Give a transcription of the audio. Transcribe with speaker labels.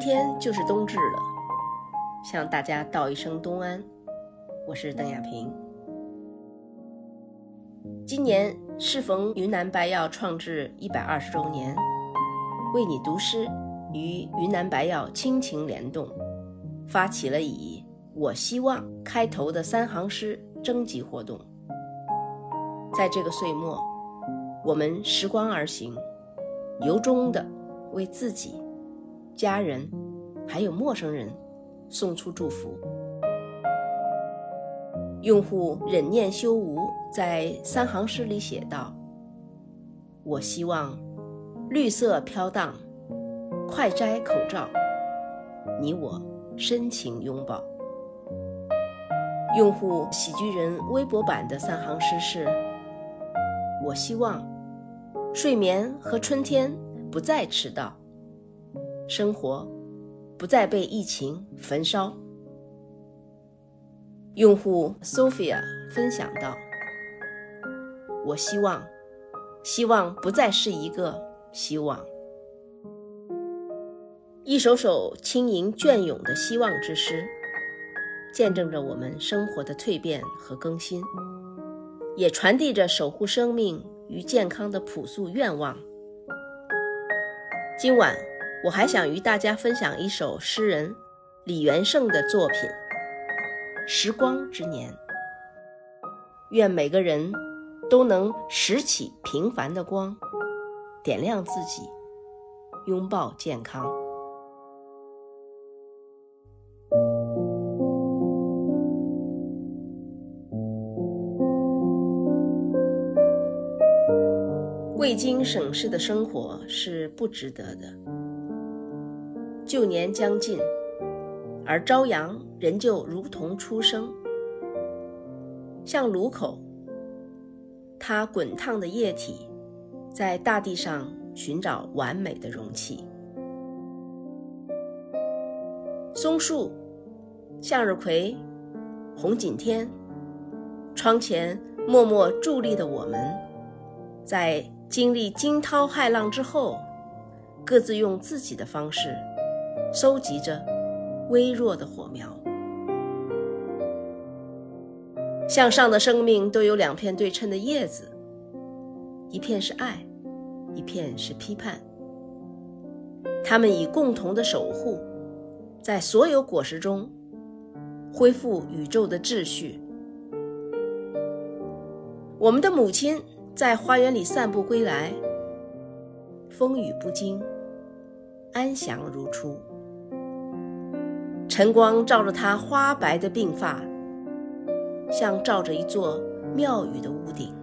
Speaker 1: 今天就是冬至了，向大家道一声冬安。我是邓亚萍。今年适逢云南白药创制一百二十周年，为你读诗与云南白药亲情联动，发起了以“我希望”开头的三行诗征集活动。在这个岁末，我们拾光而行，由衷的为自己。家人，还有陌生人，送出祝福。用户忍念修无在三行诗里写道：“我希望绿色飘荡，快摘口罩，你我深情拥抱。”用户喜剧人微博版的三行诗是：“我希望睡眠和春天不再迟到。”生活不再被疫情焚烧。用户 Sophia 分享到：“我希望，希望不再是一个希望。”一首首轻盈隽永的希望之诗，见证着我们生活的蜕变和更新，也传递着守护生命与健康的朴素愿望。今晚。我还想与大家分享一首诗人李元胜的作品《时光之年》。愿每个人都能拾起平凡的光，点亮自己，拥抱健康。未经审视的生活是不值得的。旧年将近，而朝阳仍旧如同初升。像炉口，它滚烫的液体在大地上寻找完美的容器。松树、向日葵、红景天，窗前默默伫立的我们，在经历惊涛骇浪之后，各自用自己的方式。收集着微弱的火苗，向上的生命都有两片对称的叶子，一片是爱，一片是批判。他们以共同的守护，在所有果实中恢复宇宙的秩序。我们的母亲在花园里散步归来，风雨不惊，安详如初。晨光照着她花白的鬓发，像照着一座庙宇的屋顶。